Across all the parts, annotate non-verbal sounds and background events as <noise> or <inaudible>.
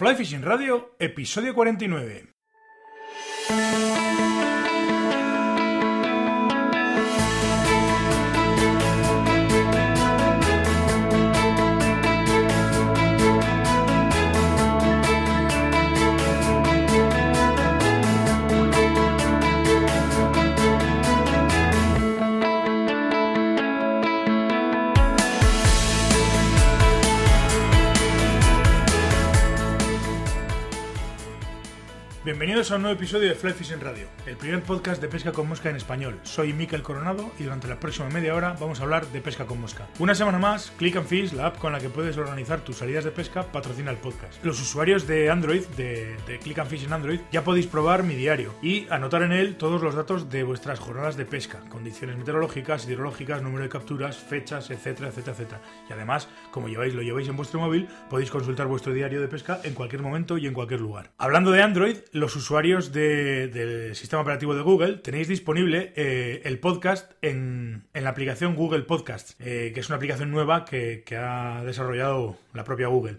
Fly Fishing Radio, episodio 49. Bienvenidos a un nuevo episodio de Fly Fishing Radio, el primer podcast de pesca con mosca en español. Soy Mikel Coronado y durante la próxima media hora vamos a hablar de pesca con mosca. Una semana más, Click and Fish, la app con la que puedes organizar tus salidas de pesca, patrocina el podcast. Los usuarios de Android, de, de Click and Fish en Android, ya podéis probar mi diario y anotar en él todos los datos de vuestras jornadas de pesca, condiciones meteorológicas, hidrológicas, número de capturas, fechas, etcétera, etcétera, etcétera. Y además, como lleváis, lo lleváis en vuestro móvil, podéis consultar vuestro diario de pesca en cualquier momento y en cualquier lugar. Hablando de Android, los usuarios de- del sistema operativo de Google tenéis disponible eh, el podcast en, la aplicación Google Podcasts, eh, que es una aplicación nueva que, ha desarrollado la propia Google.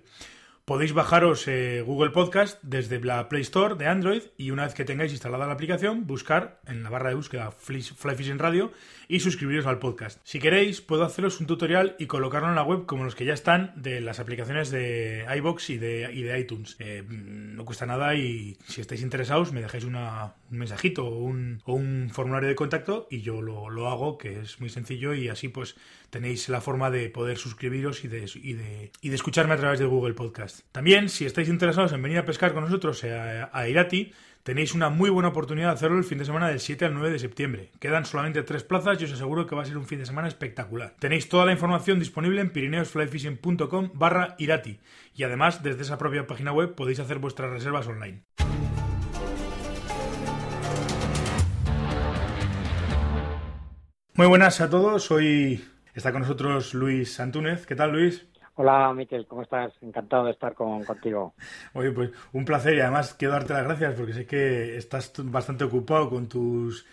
Podéis bajaros eh, Google Podcast desde la Play Store de Android y una vez que tengáis instalada la aplicación, buscar en la barra de búsqueda Fly Fishing Radio y suscribiros al podcast. Si queréis, puedo haceros un tutorial y colocarlo en la web como los que ya están de las aplicaciones de iBox y de, iTunes. Eh, no cuesta nada y si estáis interesados, me dejáis un mensajito o un, formulario de contacto y yo lo, lo hago, que es muy sencillo y así pues tenéis la forma de poder suscribiros y de, y de, y de escucharme a través de Google Podcast. También, si estáis interesados en venir a pescar con nosotros a, a Irati, tenéis una muy buena oportunidad de hacerlo el fin de semana del 7 al 9 de septiembre. Quedan solamente tres plazas y os aseguro que va a ser un fin de semana espectacular. Tenéis toda la información disponible en pirineosflyfishing.com barra Irati y además desde esa propia página web podéis hacer vuestras reservas online. Muy buenas a todos, hoy está con nosotros Luis Antúnez. ¿Qué tal Luis? Hola, Miquel, ¿cómo estás? Encantado de estar con, contigo. Oye, pues un placer y además quiero darte las gracias porque sé que estás bastante ocupado con tus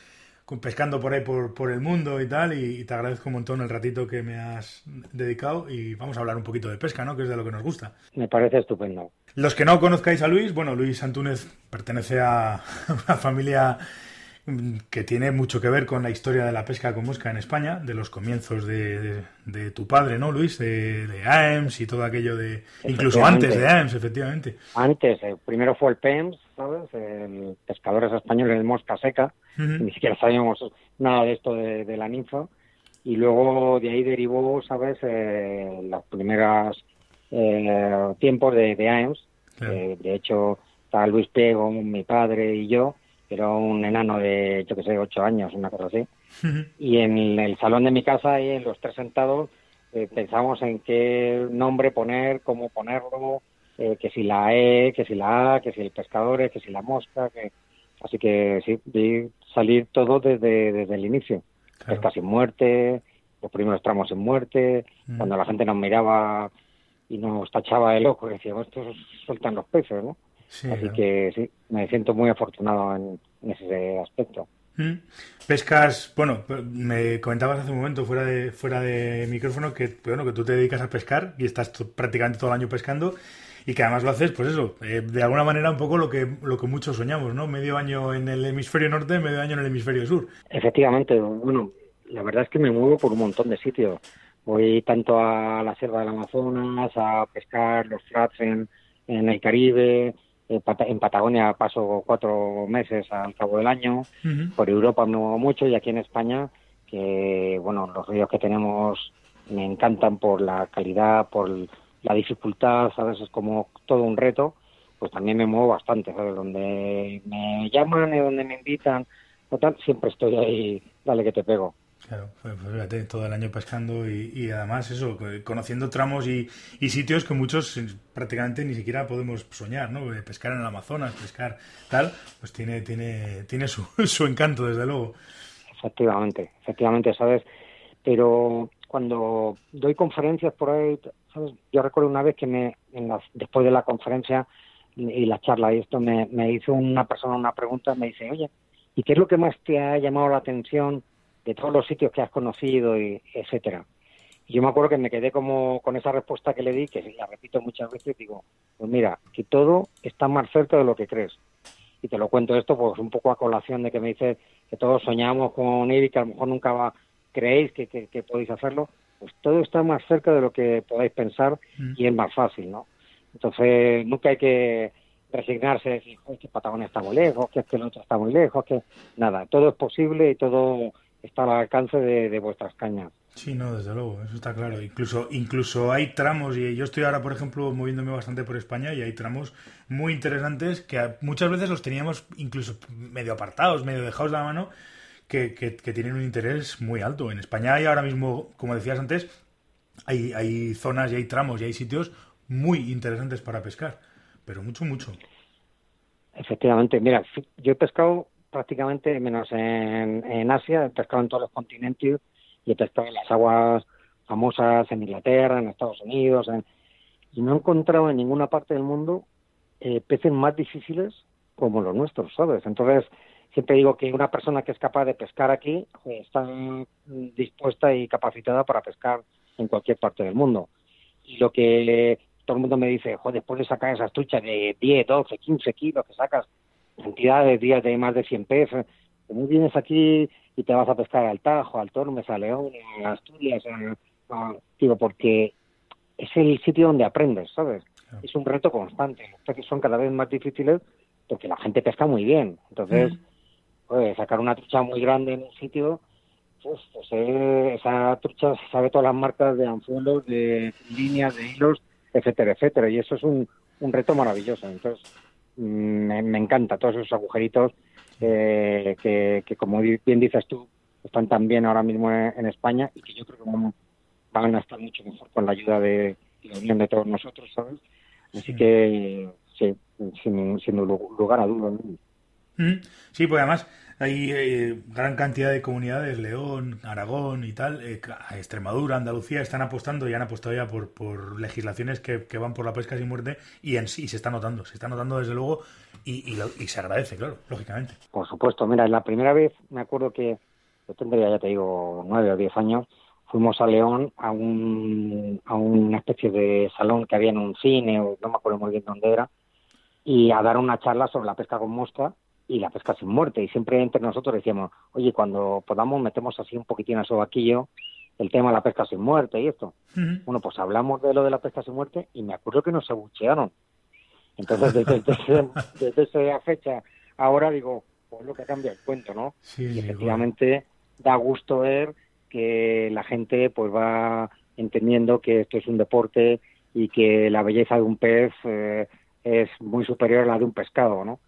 con pescando por ahí por, por el mundo y tal y, y te agradezco un montón el ratito que me has dedicado y vamos a hablar un poquito de pesca, ¿no? Que es de lo que nos gusta. Me parece estupendo. Los que no conozcáis a Luis, bueno, Luis Antúnez pertenece a <laughs> una familia que tiene mucho que ver con la historia de la pesca con mosca en España, de los comienzos de, de- de tu padre, ¿no, Luis? De, de AEMS y todo aquello de... Incluso antes de AEMS, efectivamente. Antes, eh, primero fue el PEMS, ¿sabes? El Pescadores Españoles de Mosca Seca. Ni siquiera sabíamos nada de esto de, la ninfa. Y luego de ahí derivó, ¿sabes? Eh, los primeros eh, tiempos de, AEMS. Claro. Eh, de hecho, estaba Luis Piego, mi padre y yo. Que Era un enano de, yo que sé, ocho años, una cosa así. Y en el salón de mi casa, ahí en los tres sentados, eh, pensamos en qué nombre poner, cómo ponerlo, eh, que si la E, que si la A, que si el pescador, que si la mosca. que Así que sí, vi salir todo desde, desde el inicio. Claro. Pesca sin muerte, los primeros tramos sin muerte, Mm. cuando la gente nos miraba y nos tachaba el ojo decíamos, estos sueltan los peces, ¿no? Sí, Así que sí, me siento muy afortunado en, en ese aspecto. Mm. Pescas, bueno, me comentabas hace un momento fuera de fuera de micrófono que bueno que tú te dedicas a pescar y estás prácticamente todo el año pescando y que además lo haces, pues eso, eh, de alguna manera un poco lo que lo que muchos soñamos, ¿no? Medio año en el hemisferio norte, medio año en el hemisferio sur. Efectivamente, bueno, la verdad es que me muevo por un montón de sitios. Voy tanto a la selva del Amazonas, a pescar los flats en, en el Caribe, en, Pata- en Patagonia paso cuatro meses al cabo del año, por Europa me muevo mucho y aquí en España, que bueno, los ríos que tenemos me encantan por la calidad, por la dificultad, ¿sabes? Es como todo un reto, pues también me muevo bastante, ¿sabes? Donde me llaman y donde me invitan, o tal, siempre estoy ahí, dale que te pego. Claro, pues pues fíjate, todo el año pescando y, además eso, conociendo tramos y, sitios que muchos prácticamente ni siquiera podemos soñar, ¿no? Pescar en el Amazonas, pescar tal, pues tiene, tiene, tiene su, <laughs> su encanto, desde luego. Efectivamente, efectivamente, ¿sabes? Pero cuando doy conferencias por ahí, ¿sabes? Yo recuerdo una vez que me, en las- después de la conferencia y la charla y esto, me hizo una persona una pregunta, me dice, oye, ¿y qué es lo que más te ha llamado la atención de todos los sitios que has conocido, y etcétera? yo me acuerdo que me quedé como con esa respuesta que le di, que la repito muchas veces, digo, pues mira, que todo está más cerca de lo que crees. Y te lo cuento esto, pues un poco a colación de que me dice que todos soñamos con ir y que a lo mejor nunca va, creéis que, que, podéis hacerlo. Pues todo está más cerca de lo que podáis pensar mm. y es más fácil, ¿no? Entonces, nunca hay que resignarse, decir, que Patagonia está muy lejos, que es que el otro está muy lejos, que nada, todo es posible y todo está al alcance de vuestras cañas. Sí, no, desde luego, eso está claro. Incluso, incluso hay tramos, y yo estoy ahora, por ejemplo, moviéndome bastante por España, y hay tramos muy interesantes que muchas veces los teníamos incluso medio apartados, medio dejados de la mano, que, que, tienen un interés muy alto. En España hay ahora mismo, como decías antes, hay, hay zonas y hay tramos y hay sitios muy interesantes para pescar, pero mucho, mucho. Efectivamente, mira, yo he pescado prácticamente, menos en, en Asia, he pescado en todos los continentes y he pescado en las aguas famosas en Inglaterra, en Estados Unidos, y no he encontrado en ninguna parte del mundo eh, peces más difíciles como los nuestros, ¿sabes? Entonces, siempre digo que una persona que es capaz de pescar aquí está dispuesta y capacitada para pescar en cualquier parte del mundo. Y lo que todo el mundo me dice, joder, después de sacar esas truchas de 10, 12, 15 kilos que sacas, cantidad de días de más de 100 peces, ¿cómo vienes aquí y te vas a pescar al Tajo, al Tormes, a León, a Asturias, digo, porque es el sitio donde aprendes, ¿sabes? Es un reto constante. Los peces son cada vez más difíciles porque la gente pesca muy bien. Entonces, pues, sacar una trucha muy grande en un sitio, pues, pues eh, esa trucha sabe todas las marcas de anzuelos, de líneas, de hilos, etcétera, etcétera. Y eso es un, un reto maravilloso. Entonces, mm, me, me encanta todos esos agujeritos eh, que, como bien dices tú, están también ahora mismo en, España y que yo creo que van, a estar mucho mejor con la ayuda de, la unión de todos nosotros, ¿sabes? Así que, sí, sin, sin lugar a dudas. Mm. Sí, pues además hay eh, gran cantidad de comunidades, León, Aragón y tal, eh, Extremadura, Andalucía, están apostando y han apostado ya por, por legislaciones que, que, van por la pesca sin muerte y en sí se está notando, se está notando desde luego y, y, se agradece, claro, lógicamente. Por supuesto, mira, la primera vez me acuerdo que yo tendría, ya te digo, nueve o diez años, fuimos a León a, un, a una especie de salón que había en un cine, o no me acuerdo muy bien dónde era, y a dar una charla sobre la pesca con mosca y la pesca sin muerte. Y siempre entre nosotros decíamos, oye, cuando podamos metemos así un poquitín a sobaquillo el tema de la pesca sin muerte y esto. Bueno, pues hablamos de lo de la pesca sin muerte y me acuerdo que nos abuchearon. Entonces, desde, <laughs> esa fecha, ahora digo, pues lo que cambia el cuento, ¿no? Sí, y efectivamente da gusto ver que la gente pues va entendiendo que esto es un deporte y que la belleza de un pez eh, es muy superior a la de un pescado, ¿no?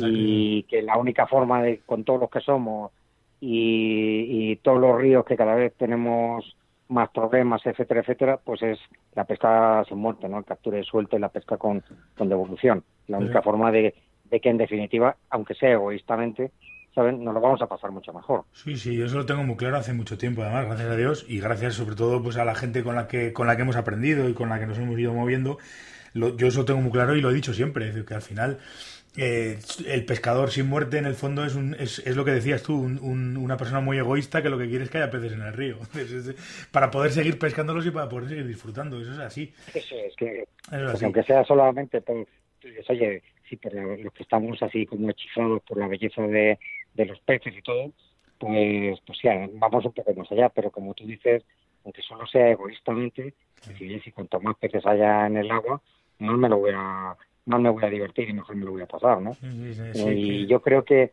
Y que la única forma de, con todos los que somos y, todos los ríos que cada vez tenemos más problemas, etcétera, etcétera, pues es la pesca sin muerte, ¿no? El captura y suelta y la pesca con, con devolución. La única forma de, de que, en definitiva, aunque sea egoístamente, ¿saben? Nos lo vamos a pasar mucho mejor. Sí, sí, yo eso lo tengo muy claro hace mucho tiempo, además, gracias a Dios, y gracias sobre todo pues a la gente con la que, con la que hemos aprendido y con la que nos hemos ido moviendo. yo eso lo tengo muy claro y lo he dicho siempre, es decir, que al final eh, el pescador sin muerte en el fondo es, un, es, es lo que decías tú, una persona muy egoísta que lo que quiere es que haya peces en el río, <laughs> para poder seguir pescándolos y para poder seguir disfrutando, eso es así. Eso es que, aunque sea solamente por, pues, oye, sí, por los que estamos así como hechizados por la belleza de, de los peces y todo, pues, pues ya, vamos un poco más allá, pero como tú dices, aunque solo sea egoístamente, si, si cuanto más peces haya en el agua, no me lo voy a más me voy a divertir y mejor me lo voy a pasar, ¿no? y yo creo que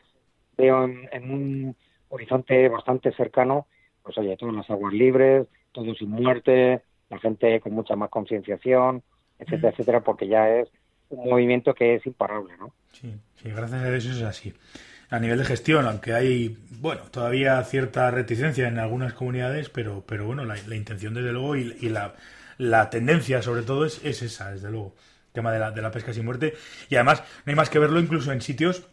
veo en, un horizonte bastante cercano, pues oye, todas las aguas libres, todo sin muerte, la gente con mucha más concienciación, etcétera, etcétera, porque ya es un movimiento que es imparable, ¿no? Sí, sí, gracias a Dios es así. A nivel de gestión, aunque hay, bueno, todavía cierta reticencia en algunas comunidades, pero, pero bueno, la, intención desde luego y, la, la, tendencia sobre todo es, es esa, desde luego tema de la, de la pesca sin muerte. Y además, no hay más que verlo incluso en sitios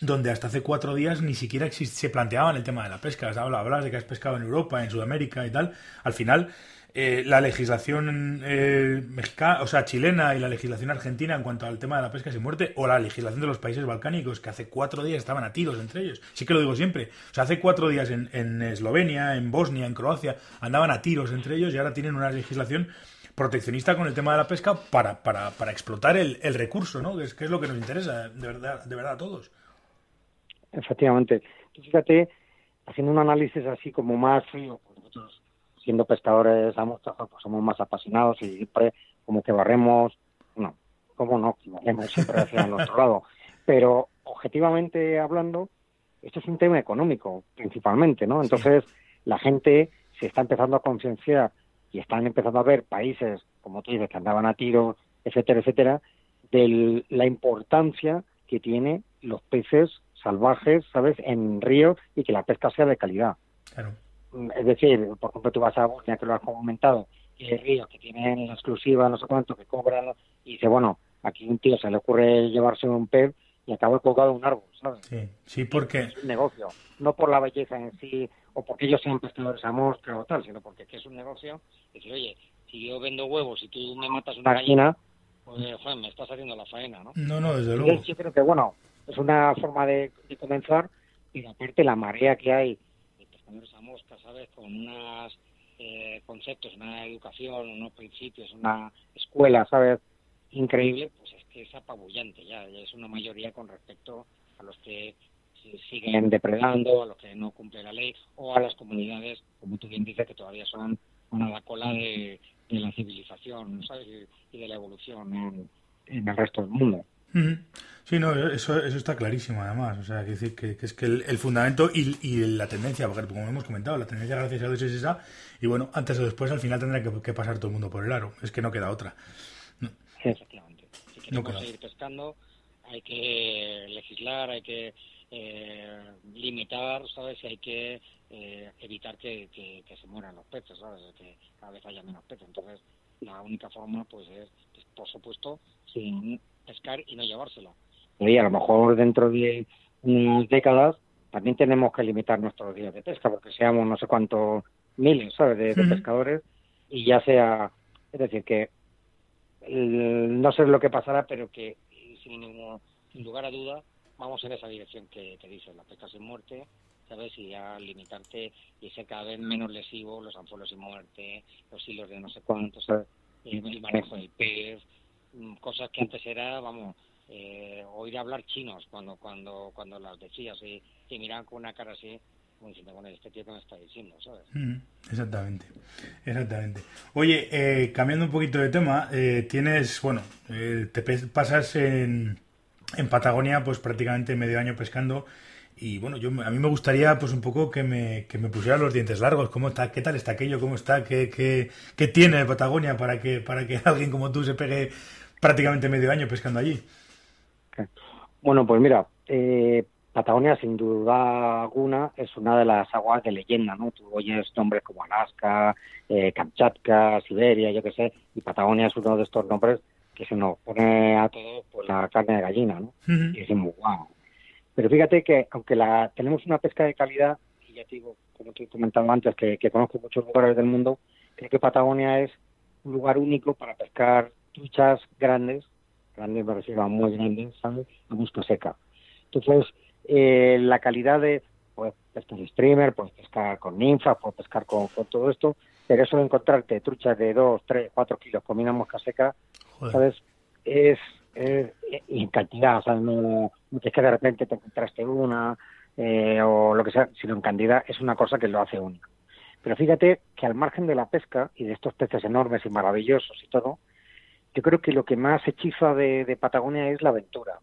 donde hasta hace cuatro días ni siquiera se planteaban el tema de la pesca. Hablas de que has pescado en Europa, en Sudamérica y tal. Al final, eh, la legislación eh, mexicana, o sea, chilena y la legislación argentina en cuanto al tema de la pesca sin muerte, o la legislación de los países balcánicos, que hace cuatro días estaban a tiros entre ellos. Sí que lo digo siempre. O sea, hace cuatro días en, en Eslovenia, en Bosnia, en Croacia, andaban a tiros entre ellos y ahora tienen una legislación proteccionista con el tema de la pesca para, para, para explotar el, el, recurso, ¿no? Que es, que es lo que nos interesa de verdad, de verdad a todos. Efectivamente. Fíjate, haciendo un análisis así como más frío, pues nosotros siendo pescadores a pues somos más apasionados y siempre como que barremos, no, como no, que barremos siempre hacia el otro lado. Pero objetivamente hablando, esto es un tema económico principalmente, ¿no? Entonces la gente se está empezando a concienciar y están empezando a ver países, como tú dices, que andaban a tiro, etcétera, etcétera, de la importancia que tiene los peces salvajes, ¿sabes?, en ríos y que la pesca sea de calidad. Claro. Es decir, por ejemplo, tú vas a Bosnia, que lo has comentado, y hay ríos que tienen la exclusiva, no sé cuánto, que cobran, y dice, bueno, aquí un tío se le ocurre llevarse un pez y acaba colgado un árbol, ¿sabes? Sí, sí, porque... Es un negocio, no por la belleza en sí, o porque ellos sean pescadores a mosca o tal, sino porque es un negocio. Decir, oye, si yo vendo huevos y tú me matas una gallina, pues, joder, me estás haciendo la faena, ¿no? No, no, desde luego. Yo creo que, bueno, es una forma de, de comenzar, y aparte la marea que hay de pescadores a mosca, ¿sabes? Con unos eh, conceptos, una educación, unos principios, una escuela, ¿sabes? Increíble, pues es que es apabullante ya, es una mayoría con respecto a los que siguen depredando, a los que no cumplen la ley, o a las comunidades, como tú bien dices, que todavía son a la cola de, la civilización ¿sabes? Y, de la evolución en, el resto del mundo. Sí, no, eso, eso está clarísimo además. O sea, que es que el, fundamento y, y, la tendencia, porque como hemos comentado, la tendencia gracias a Dios es esa, y bueno, antes o después al final tendrá que pasar todo el mundo por el aro. Es que no queda otra. Efectivamente. Si queremos no seguir pescando, hay que legislar, hay que eh, limitar, ¿sabes? Y hay que eh, evitar que, que, que, se mueran los peces, ¿sabes? Que cada vez haya menos peces. Entonces, la única forma, pues, es, pues, por supuesto, sin pescar y no llevárselo. Y a lo mejor dentro de unas décadas también tenemos que limitar nuestros días de pesca, porque seamos no sé cuántos miles, ¿sabes?, de, de pescadores, y ya sea, es decir, que no sé lo que pasará, pero que sin, sin lugar a duda vamos en esa dirección que, que dices, la pesca sin muerte, ¿sabes? Y ya limitarte y ser cada vez menos lesivo, los anzuelos sin muerte, los hilos de no sé cuántos, ¿sabes? el manejo del pez, cosas que antes era, vamos, eh, oír hablar chinos cuando cuando cuando las decías y miraban con una cara así como diciendo, bueno, este tío que me está diciendo, ¿sabes? Exactamente, exactamente. Oye, eh, cambiando un poquito de tema, eh, tienes, bueno, eh, te pasas en, en Patagonia pues prácticamente medio año pescando y bueno, yo a mí me gustaría pues un poco que me, que me pusieran los dientes largos, cómo está, qué tal está aquello, cómo está, qué, qué, qué tiene Patagonia para que, para que <laughs> alguien como tú se pegue prácticamente medio año pescando allí. Bueno, pues mira, eh, Patagonia sin duda alguna es una de las aguas de leyenda, ¿no? Tú oyes nombres como Alaska, eh, Kamchatka, Siberia, yo qué sé, y Patagonia es uno de estos nombres que se nos pone a todos pues, la carne de gallina, ¿no? Uh -huh. Y decimos, wow. Pero fíjate que aunque la tenemos una pesca de calidad, y ya te digo, como te he comentado antes, que, que conozco muchos lugares del mundo, creo que Patagonia es un lugar único para pescar truchas grandes, grandes me refiero a muy grandes, ¿sabes? A gusto seca. Entonces, eh, la calidad de, pues, pescar streamer, pues pescar con ninfa, pues pescar con, con, todo esto, pero eso de encontrarte truchas de 2, 3, 4 kilos con una mosca seca, Joder. ¿sabes? Es, es, en cantidad, o sea, no, no es que de repente te encontraste una eh, o lo que sea, sino en cantidad es una cosa que lo hace único. Pero fíjate que al margen de la pesca y de estos peces enormes y maravillosos y todo, yo creo que lo que más hechiza de, de Patagonia es la aventura.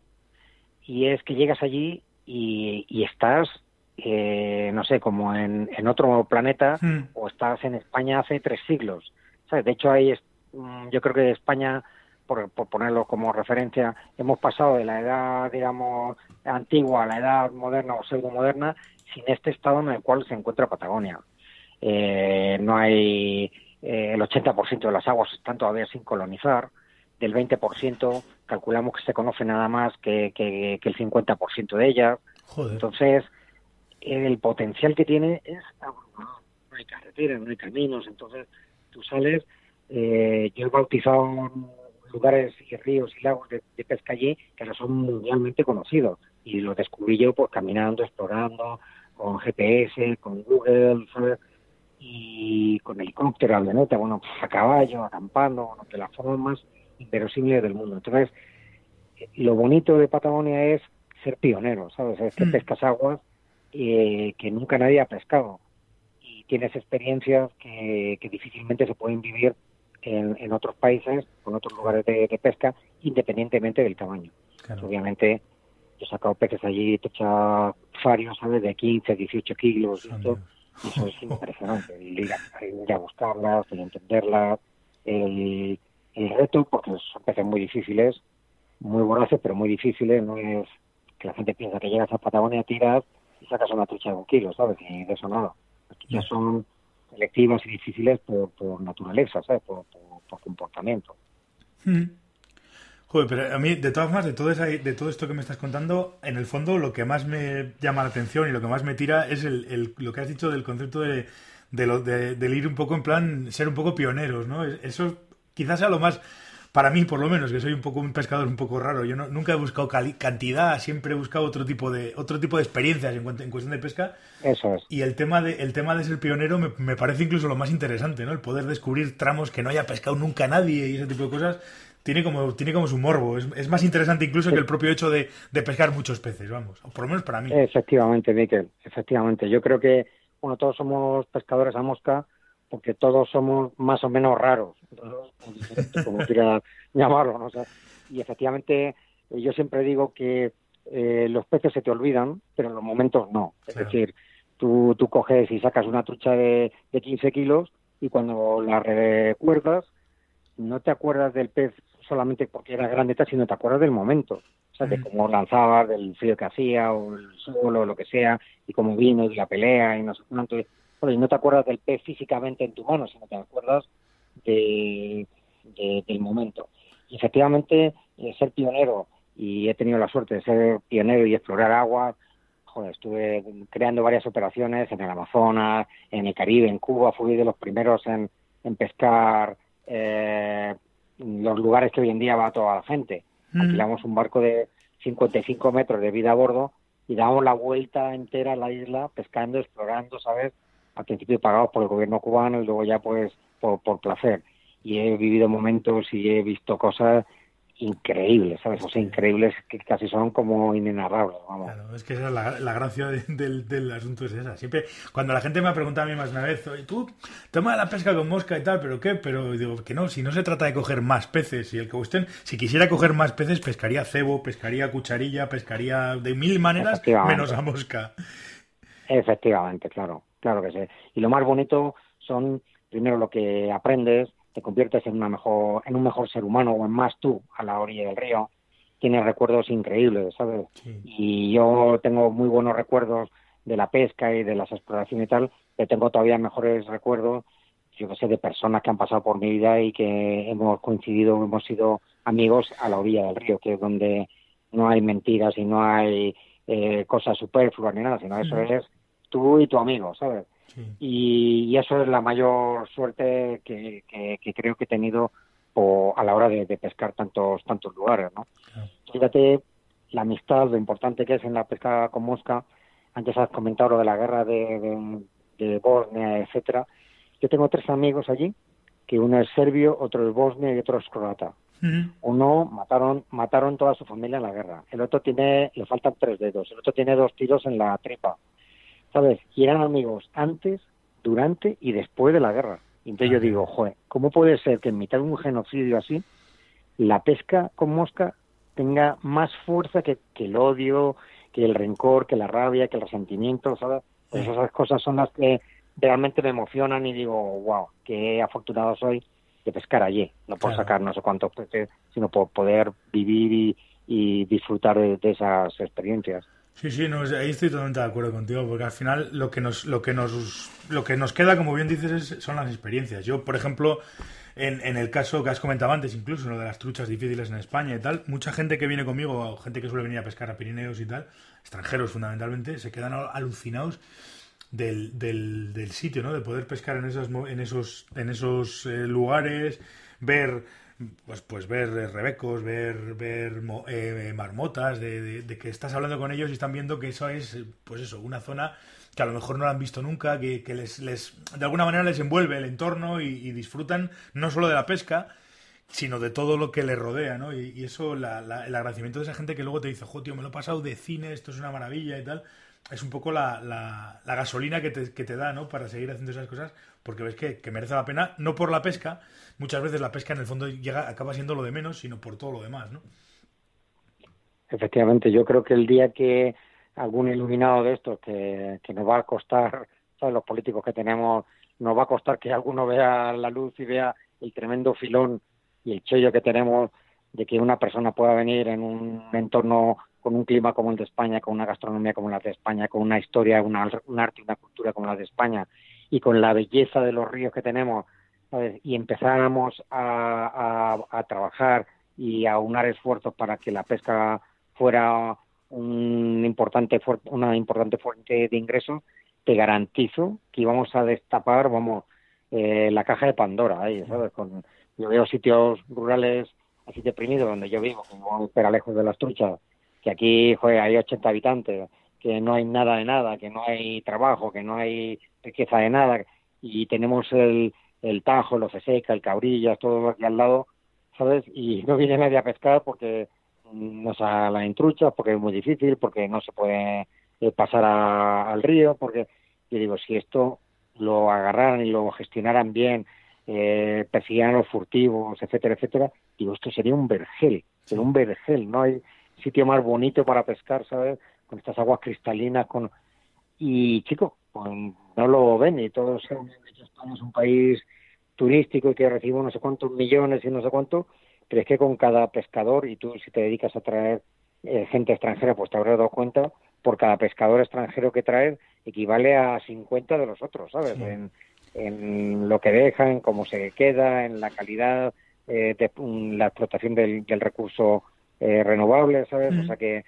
Y es que llegas allí y, y estás, eh, no sé, como en, en otro planeta mm. o estás en España hace tres siglos. ¿Sabes? De hecho, hay, mm, yo creo que España, por, por ponerlo como referencia, hemos pasado de la edad, digamos, antigua a la edad moderna o pseudo-moderna sin este estado en el cual se encuentra Patagonia. Eh, no hay eh, el 80% de las aguas están todavía sin colonizar, del 20% calculamos que se conoce nada más que, que, que el 50% de ellas. Joder. Entonces, el potencial que tiene es abrumador. No hay carreteras, no hay caminos, entonces tú sales, eh, yo he bautizado lugares y ríos y lagos de, pesca allí que no son mundialmente conocidos y lo descubrí yo pues caminando, explorando, con GPS, con Google, y con helicóptero, avioneta, bueno, pues, a caballo, acampando, bueno, de las formas más inverosímiles del mundo. Entonces, lo bonito de Patagonia es ser pionero, ¿sabes? Es que mm. pescas aguas eh, que nunca nadie ha pescado y tienes experiencias que, difícilmente se pueden vivir en, otros países, con otros lugares de, pesca, independientemente del tamaño. obviamente, he sacado peces allí, te echa farios, ¿sabes? De 15, 18 kilos y esto eso es <laughs> impresionante, el ir a, buscarlas, el entenderlas, el, reto, porque son peces muy difíciles, muy voraces, pero muy difíciles, no es que la gente piensa que llegas a Patagonia, tiras y sacas una trucha de un kilo, ¿sabes? Y de eso nada. Las truchas son selectivas y difíciles por, por naturaleza, ¿sabes? Por, por, comportamiento. Mm. Joder, pero a mí, de todas formas, de todo, de todo esto que me estás contando, en el fondo lo que más me llama la atención y lo que más me tira es el, lo que has dicho del concepto de, de, lo, de, del ir un poco en plan, ser un poco pioneros, ¿no? Eso quizás sea lo más, para mí por lo menos, que soy un poco un pescador un poco raro. Yo nunca he buscado cantidad, siempre he buscado otro tipo de, otro tipo de experiencias en, en cuestión de pesca. Eso es. Y el tema de, el tema de ser pionero me, me parece incluso lo más interesante, ¿no? El poder descubrir tramos que no haya pescado nunca nadie y ese tipo de cosas tiene como, tiene como su morbo. Es, más interesante incluso que el propio hecho de, pescar muchos peces, vamos. O por lo menos para mí. Efectivamente, Miquel. Efectivamente. Yo creo que, bueno, todos somos pescadores a mosca porque todos somos más o menos raros, <laughs> como quiera llamarlo. ¿no? y efectivamente, yo siempre digo que eh, los peces se te olvidan, pero en los momentos no. Es decir, tú, tú coges y sacas una trucha de, de 15 kilos y cuando la recuerdas, no te acuerdas del pez solamente porque era grande, sino te acuerdas del momento, o sea, de cómo lanzabas, del frío que hacía, o el sol, o lo que sea, y cómo vino, y la pelea, y no sé cuánto. Y no te acuerdas del pez físicamente en tu mano, sino te acuerdas de, del momento. Y efectivamente, eh, ser pionero, y he tenido la suerte de ser pionero y explorar aguas, joder, estuve creando varias operaciones en el Amazonas, en el Caribe, en Cuba, fui de los primeros en, en pescar eh, los lugares que hoy en día va toda la gente. Mm. Alquilamos un barco de 55 metros de vida a bordo y damos la vuelta entera a la isla pescando, explorando, ¿sabes? Al principio pagados por el gobierno cubano y luego ya pues por, por placer. Y he vivido momentos y he visto cosas increíbles, ¿sabes? O sea, increíbles que casi son como inenarrables, vamos. Claro, es que esa es la, gracia del, del, asunto es esa. Siempre, cuando la gente me ha preguntado a mí más una vez, oye, tú, toma la pesca con mosca y tal, pero ¿qué? Pero digo, que no, si no se trata de coger más peces, si el que usted, si quisiera coger más peces, pescaría cebo, pescaría cucharilla, pescaría de mil maneras, menos a mosca. Efectivamente, claro, claro que sí. Y lo más bonito son, primero, lo que aprendes, te conviertes en, una mejor, en un mejor ser humano o en más tú a la orilla del río, tienes recuerdos increíbles, ¿sabes? Y yo tengo muy buenos recuerdos de la pesca y de las exploraciones y tal, pero tengo todavía mejores recuerdos, yo que sé, de personas que han pasado por mi vida y que hemos coincidido, hemos sido amigos a la orilla del río, que es donde no hay mentiras y no hay eh, cosas superfluas ni nada, sino eso es tú y tu amigo, ¿sabes? Y, eso es la mayor suerte que, creo que he tenido a la hora de, pescar tantos tantos lugares, ¿no? Fíjate la amistad, lo importante que es en la pesca con mosca. Antes has comentado lo de la guerra de, de, Bosnia, etcétera. Yo tengo tres amigos allí, que uno es serbio, otro es bosnia y otro es croata. Uno mataron mataron toda su familia en la guerra. El otro tiene le faltan tres dedos. El otro tiene dos tiros en la tripa. ¿Sabes? Y eran amigos antes, durante y después de la guerra. entonces yo digo, joder, ¿cómo puede ser que en mitad de un genocidio así, la pesca con mosca tenga más fuerza que, el odio, que el rencor, que la rabia, que el resentimiento, ¿sabes? Pues esas cosas son las que realmente me emocionan y digo, wow, qué afortunado soy de pescar allí, no por sacar no sé cuántos peces, sino por poder vivir y, disfrutar de esas experiencias. Sí, sí, no, ahí estoy totalmente de acuerdo contigo, porque al final lo que nos, lo que nos, lo que nos queda, como bien dices, son las experiencias. Yo, por ejemplo, en, en, el caso que has comentado antes, incluso lo de las truchas difíciles en España y tal, mucha gente que viene conmigo, gente que suele venir a pescar a Pirineos y tal, extranjeros fundamentalmente, se quedan alucinados del, del, sitio, ¿no? De poder pescar en esos, en esos, en esos eh, lugares, ver pues, pues ver rebecos, ver, ver eh, marmotas, de, que estás hablando con ellos y están viendo que eso es, pues eso, una zona que a lo mejor no la han visto nunca, que, les, les, de alguna manera les envuelve el entorno y, disfrutan no solo de la pesca, sino de todo lo que les rodea, ¿no? Y, eso, la, el agradecimiento de esa gente que luego te dice, jo, tío, me lo he pasado de cine, esto es una maravilla y tal, es un poco la, la, gasolina que te, que te, da, ¿no? Para seguir haciendo esas cosas, porque ves que, que, merece la pena, no por la pesca, muchas veces la pesca en el fondo llega, acaba siendo lo de menos, sino por todo lo demás, ¿no? Efectivamente, yo creo que el día que algún iluminado de estos que, que nos va a costar, ¿sabes? los políticos que tenemos, nos va a costar que alguno vea la luz y vea el tremendo filón y el chollo que tenemos de que una persona pueda venir en un entorno con un clima como el de España, con una gastronomía como la de España, con una historia, una, un arte una cultura como la de España, y con la belleza de los ríos que tenemos, y empezáramos a, trabajar y a unar esfuerzos para que la pesca fuera un importante, una importante fuente de ingresos, te garantizo que íbamos a destapar, vamos, eh, la caja de Pandora ¿sabes? Con, yo veo sitios rurales así deprimidos donde yo vivo, como lejos de las truchas, que aquí joder, hay 80 habitantes, que no hay nada de nada, que no hay trabajo, que no hay riqueza de nada, y tenemos el, el Tajo, los Seca, el Cabrillas, todo aquí al lado, ¿sabes? Y no viene nadie a pescar porque no se la intrucha, porque es muy difícil, porque no se puede eh, pasar al río, porque yo digo, si esto lo agarraran y lo gestionaran bien, eh, persiguieran los furtivos, etcétera, etcétera, digo, esto sería un vergel, sería un vergel, no hay sitio más bonito para pescar, ¿sabes? Con estas aguas cristalinas, con... Y, chicos, pues, no lo ven y todos saben que España es un país turístico y que recibe no sé cuántos millones y no sé cuánto, pero es que con cada pescador, y tú si te dedicas a traer eh, gente extranjera, pues te habrás dado cuenta, por cada pescador extranjero que traes equivale a 50 de los otros, ¿sabes? En, en, lo que dejan, cómo se queda, en la calidad eh, de la explotación del, del recurso eh, renovables, ¿sabes? O sea que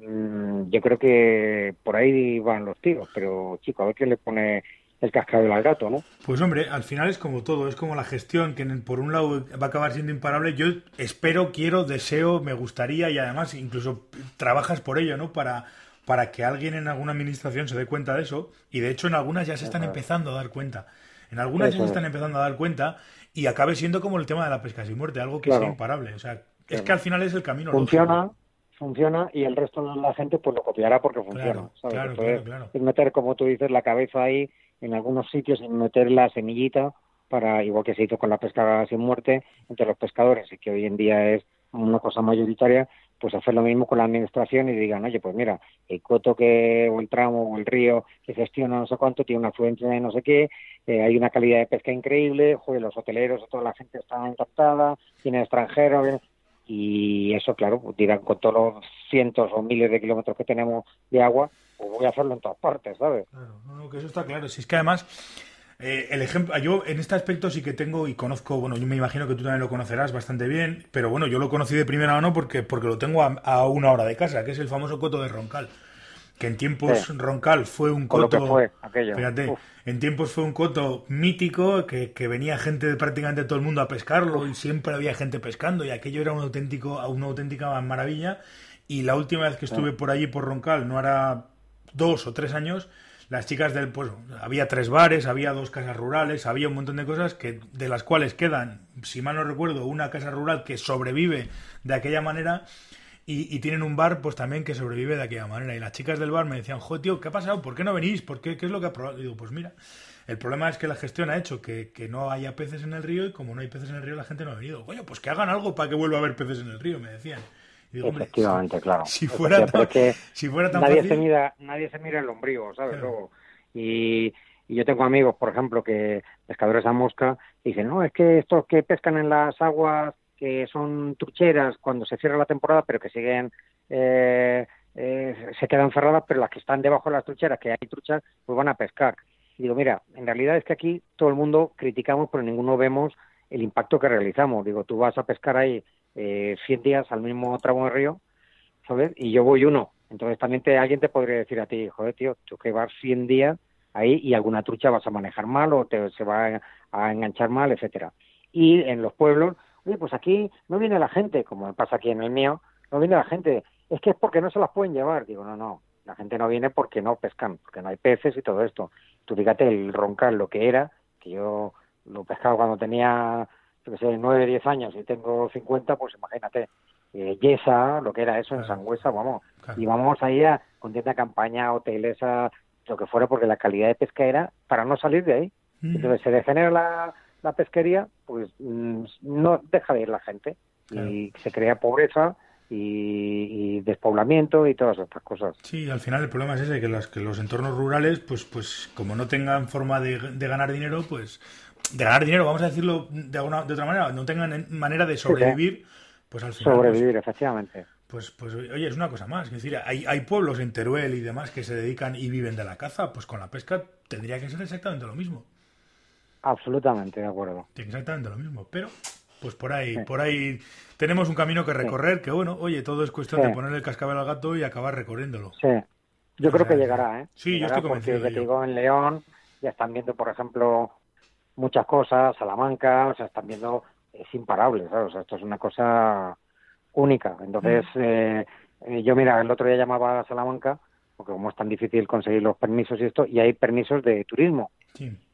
mm, yo creo que por ahí van los tiros, pero chico, a ver quién le pone el cascabel al gato, ¿no? Pues hombre, al final es como todo, es como la gestión, que por un lado va a acabar siendo imparable. Yo espero, quiero, deseo, me gustaría y además incluso trabajas por ello, ¿no? Para, para que alguien en alguna administración se dé cuenta de eso. Y de hecho en algunas ya se están empezando a dar cuenta. En algunas ya se están empezando a dar cuenta y acabe siendo como el tema de la pesca sin muerte, algo que sea imparable. O sea, es que al final es el camino. Funciona, funciona y el resto de la gente pues lo copiará porque funciona. Claro, claro, es meter, como tú dices, la cabeza ahí en algunos sitios y meter la semillita para, igual que se hizo con la pesca sin muerte, entre los pescadores y que hoy en día es una cosa mayoritaria, pues hacer lo mismo con la administración y digan, oye, pues mira, el coto que, o el tramo, o el río que gestiona no sé cuánto, tiene una afluencia de no sé qué, eh, hay una calidad de pesca increíble, joder, los hoteleros, toda la gente está encantada, tiene extranjeros, y eso, claro, pues dirán con todos los cientos o miles de kilómetros que tenemos de agua, pues voy a hacerlo en todas partes, ¿sabes? Claro, no, que eso está claro. Si es que además, eh, el ejemplo, yo en este aspecto sí que tengo y conozco, bueno, yo me imagino que tú también lo conocerás bastante bien, pero bueno, yo lo conocí de primera mano porque, porque lo tengo a una hora de casa, que es el famoso coto de Roncal que en tiempos Roncal fue un coto. Fue, aquello. Fíjate, en tiempos fue un coto mítico que, venía gente de prácticamente todo el mundo a pescarlo y siempre había gente pescando y aquello era un auténtico, una auténtica maravilla. Y la última vez que estuve por allí por Roncal, no era dos o tres años, las chicas del pues había tres bares, había dos casas rurales, había un montón de cosas que de las cuales quedan, si mal no recuerdo, una casa rural que sobrevive de aquella manera y, tienen un bar, pues también que sobrevive de aquella manera. Y las chicas del bar me decían, joder, tío, ¿qué ha pasado? ¿Por qué no venís? ¿Por qué? ¿Qué es lo que ha probado? digo, pues mira, el problema es que la gestión ha hecho que, no haya peces en el río y como no hay peces en el río la gente no ha venido. Coño, pues que hagan algo para que vuelva a haber peces en el río, me decían. Efectivamente, claro. Si fuera, tan, si fuera tan nadie fácil... Se mira, nadie se mira el ombligo, ¿sabes? Luego, y, y, yo tengo amigos, por ejemplo, que pescadores a mosca, dicen, no, es que estos que pescan en las aguas que son trucheras cuando se cierra la temporada, pero que siguen eh, eh, se quedan cerradas, pero las que están debajo de las trucheras, que hay truchas, pues van a pescar. Y digo, mira, en realidad es que aquí todo el mundo criticamos, pero ninguno vemos el impacto que realizamos. Digo, tú vas a pescar ahí eh, 100 días al mismo tramo de río, ¿sabes? Y yo voy uno. Entonces también te, alguien te podría decir a ti, joder, tío, tú que vas 100 días, ahí y alguna trucha vas a manejar mal o te se va a enganchar mal, etcétera. Y en los pueblos, oye, pues aquí no viene la gente, como pasa aquí en el mío, no viene la gente, es que es porque no se las pueden llevar. Digo, no, no, la gente no viene porque no pescan, porque no hay peces y todo esto. Tú fíjate el roncal, lo que era, que yo lo pescaba cuando tenía, yo qué sé, 9, 10 años y tengo 50, pues imagínate. Eh, Yesa, lo que era eso en Sangüesa, vamos. Y vamos ahí a, con tienda campaña, hoteles, a, lo que fuera, porque la calidad de pesca era para no salir de ahí. Mm. Entonces se degenera la, la pesquería, pues mm, no deja de ir la gente y se crea pobreza y, despoblamiento y todas estas cosas. Sí, al final el problema es ese, que, las, que los entornos rurales, pues, pues como no tengan forma de, ganar dinero, pues de ganar dinero, vamos a decirlo de, alguna, de otra manera, no tengan manera de sobrevivir, pues al final... Sobrevivir, efectivamente. Pues, pues, oye, es una cosa más. Es decir, hay, hay pueblos en Teruel y demás que se dedican y viven de la caza, pues con la pesca tendría que ser exactamente lo mismo. Absolutamente de acuerdo. Exactamente lo mismo, pero pues por ahí, por ahí tenemos un camino que recorrer, que bueno, oye, todo es cuestión de ponerle el cascabel al gato y acabar recorriéndolo. Sí, yo creo que llegará, ¿eh? Sí, yo estoy convencido. Porque te digo, en León ya están viendo, por ejemplo, muchas cosas, Salamanca, o sea, están viendo, es imparable, ¿sabes? O sea, esto es una cosa única. Entonces, mm. eh, eh, yo mira, el otro día llamaba a Salamanca, porque como es tan difícil conseguir los permisos y esto, y hay permisos de turismo.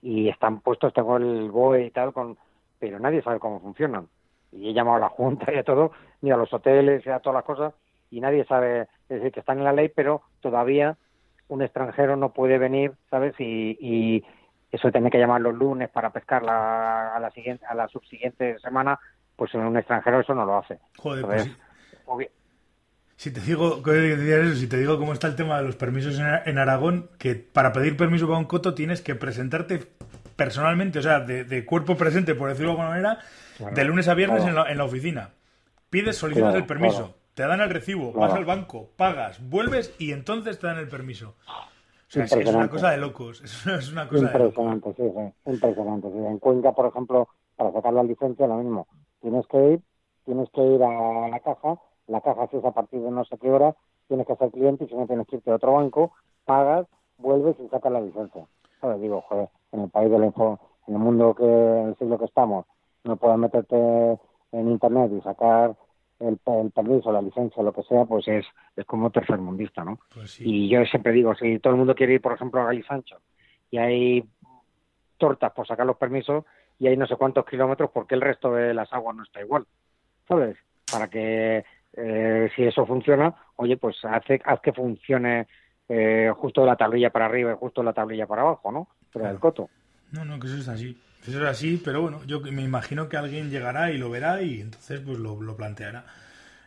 Y están puestos, tengo el BOE y tal, con pero nadie sabe cómo funcionan. Y he llamado a la <laughs> Junta y a todo, ni a los hoteles y a todas las cosas, y nadie sabe, es decir, que están en la ley, pero todavía un extranjero no puede venir, ¿sabes? Y, y eso tiene que llamar los lunes para pescar la, a la siguiente a la subsiguiente semana, pues en un extranjero eso no lo hace. Joder, pues Si te digo, eso, si te digo cómo está el tema de los permisos en, Aragón, que para pedir permiso para un coto tienes que presentarte personalmente, o sea, de, cuerpo presente, por decirlo de alguna manera, de lunes a viernes en, la, oficina. Pides, solicitas el permiso, te dan el recibo, vas al banco, pagas, vuelves y entonces te dan el permiso. O sea, es, <laughs> una cosa de locos. Es una cosa impresionante, sí, sí. Impresionante. En Cuenca, por ejemplo, para sacar la licencia, lo mismo. Tienes que ir, tienes que ir a la caja, la caja si es a partir de no sé qué hora, tienes que ser cliente y si no tienes que irte a otro banco, pagas, vuelves y sacas la licencia. ¿Sabes? Digo, joder, en el país del info, en el mundo que en el siglo que estamos, no puedas meterte en internet y sacar el, permiso, la licencia, lo que sea, pues es, es como tercermundista, ¿no? Pues y yo siempre digo, si todo el mundo quiere ir, por ejemplo, a Galisancho y hay tortas por sacar los permisos y hay no sé cuántos kilómetros, porque el resto de las aguas no está igual? ¿Sabes? Para que eh, si eso funciona, oye, pues hace, haz que funcione eh, justo la tablilla para arriba y justo la tablilla para abajo, ¿no? Pero el coto. No, no, que eso es así. Eso es así, pero bueno, yo me imagino que alguien llegará y lo verá y entonces pues lo, planteará.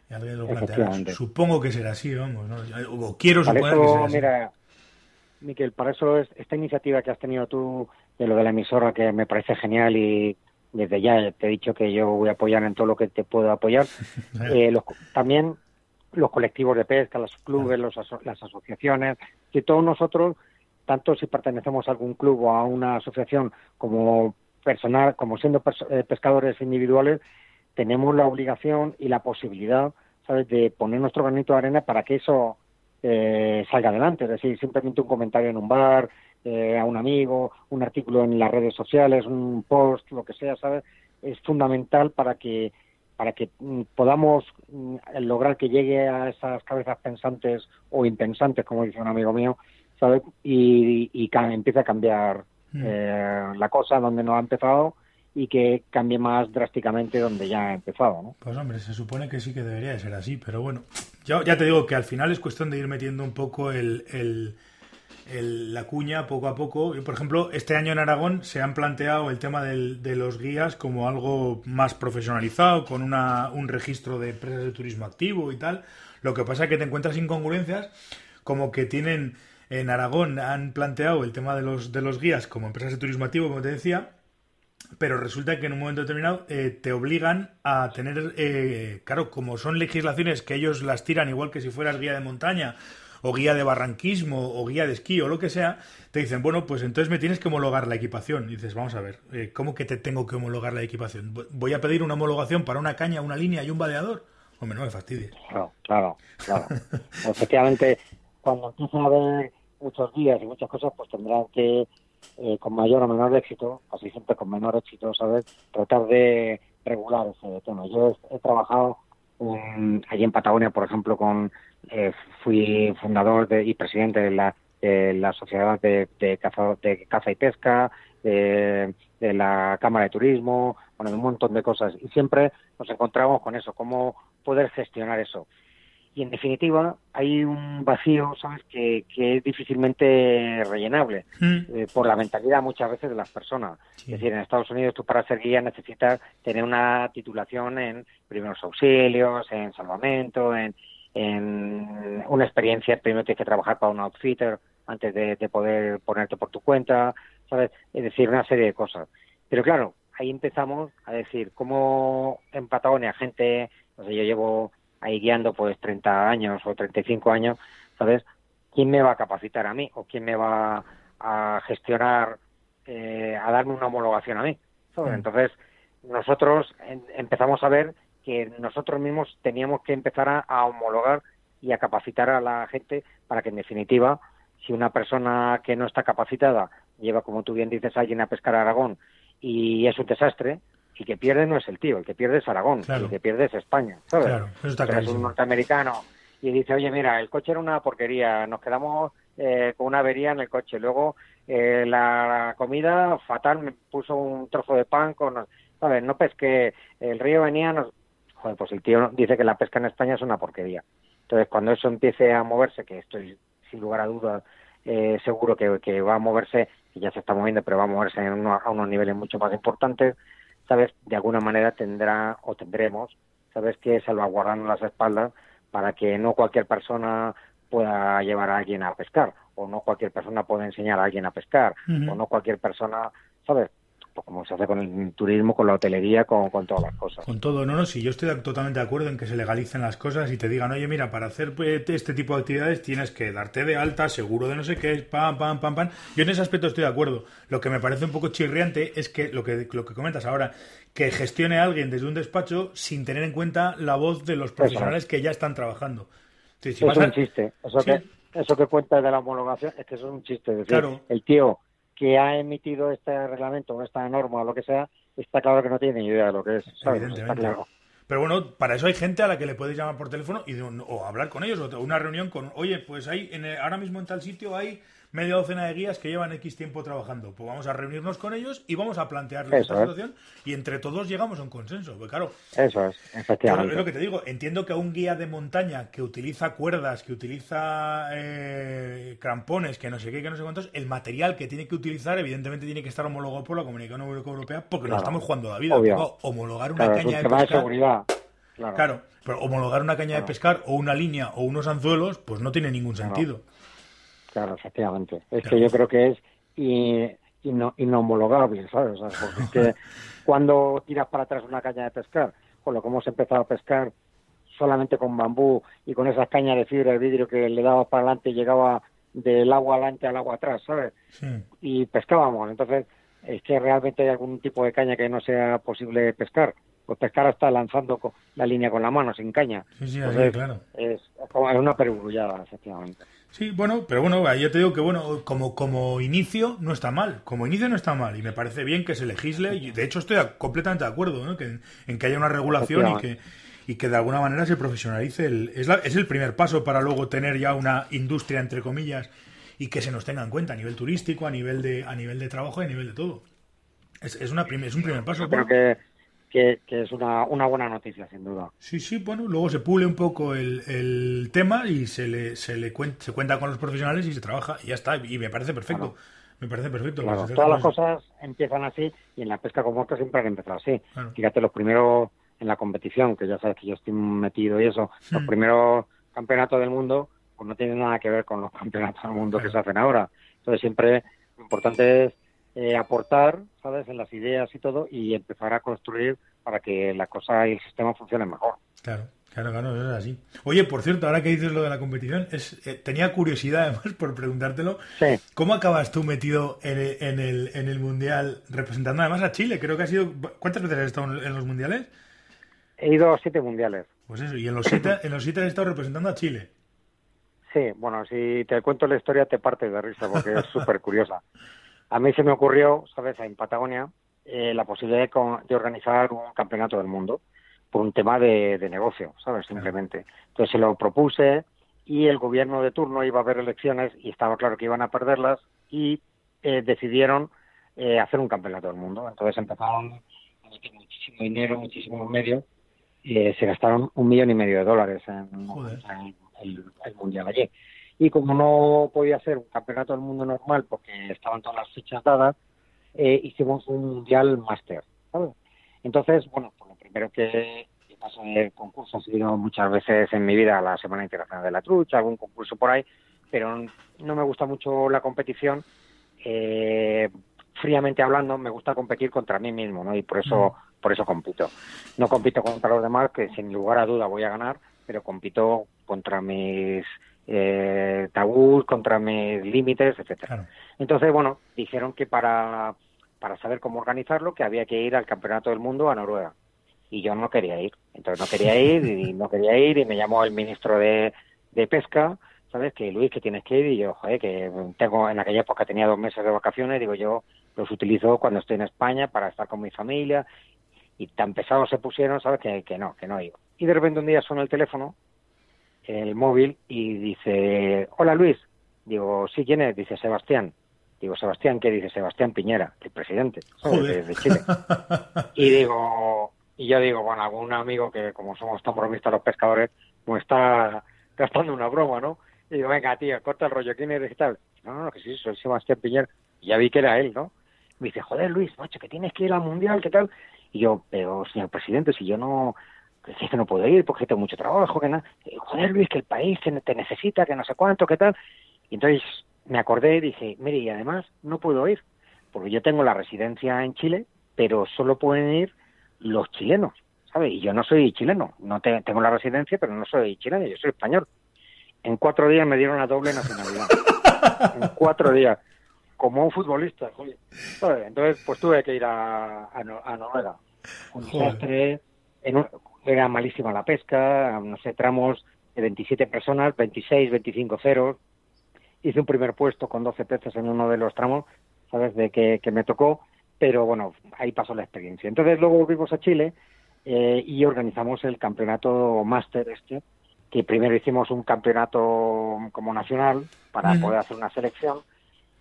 Y alguien lo planteará. Supongo que será así, vamos, ¿no? O quiero suponer que será mira, Miquel, para eso es, esta iniciativa que has tenido tú de lo de la emisora que me parece genial y desde ya te he dicho que yo voy a apoyar en todo lo que te puedo apoyar. <laughs> eh, también los colectivos de pesca, los clubes, los las asociaciones, que todos nosotros, tanto si pertenecemos a algún club o a una asociación como personal, como siendo eh, pescadores individuales, tenemos la obligación y la posibilidad, ¿sabes?, de poner nuestro granito de arena para que eso eh, salga adelante. Es decir, simplemente un comentario en un bar, eh, a un amigo, un artículo en las redes sociales, un post, lo que sea, ¿sabes? Es fundamental para que para que mm, podamos mm, lograr que llegue a esas cabezas pensantes o impensantes, como dice un amigo mío, ¿sabes? Y, y, empiece a cambiar mm. eh, la cosa donde no ha empezado y que cambie más drásticamente donde ya ha empezado, ¿no? Pues hombre, se supone que sí que debería de ser así, pero bueno, yo ya te digo que al final es cuestión de ir metiendo un poco el la cuña poco a poco. Por ejemplo, este año en Aragón se han planteado el tema de los guías como algo más profesionalizado, con una, un registro de empresas de turismo activo y tal. Lo que pasa es que te encuentras incongruencias, como que tienen en Aragón han planteado el tema de los, de los guías como empresas de turismo activo, como te decía, pero resulta que en un momento determinado eh, te obligan a tener, eh, claro, como son legislaciones que ellos las tiran igual que si fueras guía de montaña o guía de barranquismo o guía de esquí o lo que sea, te dicen, bueno, pues entonces me tienes que homologar la equipación. Y dices, vamos a ver, eh, ¿cómo que te tengo que homologar la equipación? ¿Voy a pedir una homologación para una caña, una línea y un vadeador? Hombre, no me fastidies. Claro, claro, claro. Efectivamente, cuando empieza a ver muchos días y muchas cosas, pues tendrán que, eh, con mayor o menor éxito, así siempre con menor éxito, ¿sabes? Tratar de regular ese tema. Yo he, trabajado allí en Patagonia, por ejemplo, con eh, fui fundador y presidente de la, la Sociedad de, caza, de Caza y Pesca, de, de la Cámara de Turismo, bueno, un montón de cosas. Y siempre nos encontramos con eso, cómo poder gestionar eso y en definitiva hay un vacío, ¿sabes?, que, es difícilmente rellenable mm. eh, por la mentalidad muchas veces de las personas. Es decir, en Estados Unidos tú para ser guía necesitas tener una titulación en primeros auxilios, en salvamento, en, una experiencia, primero tienes que trabajar para un outfitter antes de, poder ponerte por tu cuenta, ¿sabes? Es decir, una serie de cosas. Pero claro, ahí empezamos a decir, cómo en Patagonia gente, no sé, yo llevo ahí guiando pues 30 años o 35 años, ¿sabes? ¿Quién me va a capacitar a mí o quién me va a gestionar, eh, a darme una homologación a mí? Mm. Entonces, nosotros empezamos a ver que nosotros mismos teníamos que empezar a, homologar y a capacitar a la gente para que, en definitiva, si una persona que no está capacitada lleva, como tú bien dices, a alguien a pescar a Aragón y es un desastre, el que pierde no es el tío, el que pierde es Aragón, el que pierde es España, ¿sabes? Claro, eso está es un norteamericano y dice, oye, mira, el coche era una porquería, nos quedamos eh, con una avería en el coche, luego eh, la comida fatal, me puso un trozo de pan con, ¿sabes? No pesqué, el río venía, nos... joder, pues el tío dice que la pesca en España es una porquería. Entonces, cuando eso empiece a moverse, que estoy sin lugar a dudas eh, seguro que, va a moverse, y ya se está moviendo, pero va a moverse a unos niveles mucho más importantes, sabes, de alguna manera tendrá o tendremos, sabes, que salvaguardarnos las espaldas para que no cualquier persona pueda llevar a alguien a pescar, o no cualquier persona pueda enseñar a alguien a pescar, o no cualquier persona, ¿sabes? Pues como se hace con el turismo, con la hotelería, con, con, todas las cosas. Con todo, no, no, sí, yo estoy totalmente de acuerdo en que se legalicen las cosas y te digan, oye, mira, para hacer pues, este tipo de actividades tienes que darte de alta, seguro de no sé qué, pam, pam, pam, pam. Yo en ese aspecto estoy de acuerdo. Lo que me parece un poco chirriante es que lo que, lo que comentas ahora, que gestione a alguien desde un despacho sin tener en cuenta la voz de los profesionales que ya están trabajando. es un chiste. Eso, que, eso que cuenta de la homologación es que eso es un chiste. decir, claro. el tío que ha emitido este reglamento o esta norma o lo que sea, está claro que no tiene ni idea de lo que es. Está claro. Pero bueno, para eso hay gente a la que le puedes llamar por teléfono y o hablar con ellos, o una reunión con, oye, pues hay en ahora mismo en tal sitio hay media docena de guías que llevan X tiempo trabajando. Pues vamos a reunirnos con ellos y vamos a plantearles esta situación y entre todos llegamos a un consenso. Pues claro, eso es, efectivamente. es lo que te digo, entiendo que a un guía de montaña que utiliza cuerdas, que utiliza eh, crampones, que no sé qué, que no sé cuántos, el material que tiene que utilizar evidentemente tiene que estar homologado por la Comunidad Europea porque no estamos jugando la vida. homologar una caña de pescar... Claro. pero homologar una caña de pescar o una línea o unos anzuelos, pues no tiene ningún sentido. Claro, efectivamente. Es que yo creo que es y, inhomologable, ¿sabes? porque <laughs> cuando tiras para atrás una caña de pescar, con lo que hemos empezado a pescar solamente con bambú y con esas cañas de fibra de vidrio que le daba para adelante y llegaba del agua adelante al agua atrás, ¿sabes? Y pescábamos. Entonces, es que realmente hay algún tipo de caña que no sea posible pescar. Pues pescar hasta lanzando la línea con la mano, sin caña. Sí, sí, claro. Es, es una perugrullada, efectivamente. Sí, bueno, pero bueno, yo te digo que bueno, como, como inicio no está mal, como inicio no está mal y me parece bien que se legisle y de hecho estoy completamente de acuerdo ¿no? que, en que haya una regulación y que, y que de alguna manera se profesionalice. El, es, es el primer paso para luego tener ya una industria, entre comillas, y que se nos tenga en cuenta a nivel turístico, a nivel de, a nivel de trabajo y a nivel de todo. Es, es, una es un primer paso. Que que, es una, una, buena noticia, sin duda. Sí, sí, bueno, luego se pule un poco el, el tema y se le, se le cuenta, se cuenta con los profesionales y se trabaja y ya está, y me parece perfecto. Me parece perfecto. todas las cosas empiezan así y en la pesca como mosca siempre han empezado así. Fíjate, los primeros en la competición, que ya sabes que yo estoy metido y eso, los hmm. primeros campeonatos del mundo, pues no tienen nada que ver con los <laughs> campeonatos del mundo que se hacen ahora. Entonces siempre lo importante es eh, aportar, ¿sabes?, en las ideas y todo y empezar a construir para que la cosa y el sistema funcionen mejor. Claro. Claro, claro, es así. Oye, por cierto, ahora que dices lo de la competición, es, eh, tenía curiosidad <laughs> además por preguntártelo. Sí. ¿Cómo acabas tú metido en el, en, el, en el Mundial representando además a Chile? Creo que ha sido... ¿Cuántas veces has estado en los Mundiales? He ido a siete Mundiales. Pues eso, y en los siete, en los siete has estado representando a Chile. Sí, bueno, si te cuento la historia te parte de risa porque es <laughs> súper curiosa. A mí se me ocurrió, ¿sabes?, en Patagonia, eh, la posibilidad de, organizar un campeonato del mundo por un tema de, negocio, ¿sabes?, simplemente. Entonces se lo propuse y el gobierno de turno iba a haber elecciones y estaba claro que iban a perderlas y eh, decidieron eh, hacer un campeonato del mundo. Entonces empezaron a meter muchísimo dinero, muchísimos medios, y se gastaron un millón y medio de dólares en, el, mundial allí. Y como no podía ser un campeonato del mundo normal porque estaban todas las fechas dadas, eh, hicimos un mundial máster. Entonces, bueno, pues lo primero que paso el concurso ha sido muchas veces en mi vida la Semana Internacional de la Trucha, algún concurso por ahí, pero no me gusta mucho la competición. Eh, fríamente hablando, me gusta competir contra mí mismo, ¿no? Y por eso, por eso compito. No compito contra los demás, que sin lugar a duda voy a ganar, pero compito contra mis eh, tabús, contra mis límites, etcétera. Entonces, bueno, dijeron que para, para saber cómo organizarlo, que había que ir al Campeonato del Mundo a Noruega. Y yo no quería ir. Entonces no quería ir y <laughs> no quería ir y me llamó el ministro de, de Pesca ¿sabes? Que Luis, que tienes que ir, y yo, joder, que tengo, en aquella época tenía dos meses de vacaciones, digo, yo los utilizo cuando estoy en España para estar con mi familia, y tan pesados se pusieron, ¿sabes? Que, que no, que no iba. Y de repente un día suena el teléfono, el móvil, y dice, hola Luis, digo, sí, ¿quién es? Dice, Sebastián. Digo, Sebastián, ¿qué dice? Sebastián Piñera, el presidente de, Chile. <laughs> y digo, y yo digo, bueno, algún amigo que como somos tan bromistas los pescadores, pues está gastando una broma, ¿no? Y digo, venga, tío, corta el rollo, ¿quién eres y tal? No, no, no, que sí, soy Sebastián Piñera. Y ya vi que era él, ¿no? Me dice, joder, Luis, macho, que tienes que ir al Mundial, ¿qué tal? Y yo, pero, señor presidente, si yo no, que que no puedo ir porque tengo mucho trabajo, que nada. Joder, Luis, que el país te necesita, que no sé cuánto, qué tal. Y entonces me acordé y dije, mire, y además no puedo ir, porque yo tengo la residencia en Chile, pero solo pueden ir los chilenos, ¿sabes? Y yo no soy chileno, no tengo la residencia, pero no soy chileno, yo soy español en cuatro días me dieron la doble nacionalidad. en cuatro días. Como un futbolista, Entonces, pues tuve que ir a, a, Noruega. Un desastre. Era malísima la pesca, no sé, tramos de 27 personas, 26, 25 ceros. Hice un primer puesto con 12 peces en uno de los tramos, ¿sabes? De que, me tocó, pero bueno, ahí pasó la experiencia. Entonces luego volvimos a Chile eh, y organizamos el campeonato máster este, que primero hicimos un campeonato como nacional para poder hacer una selección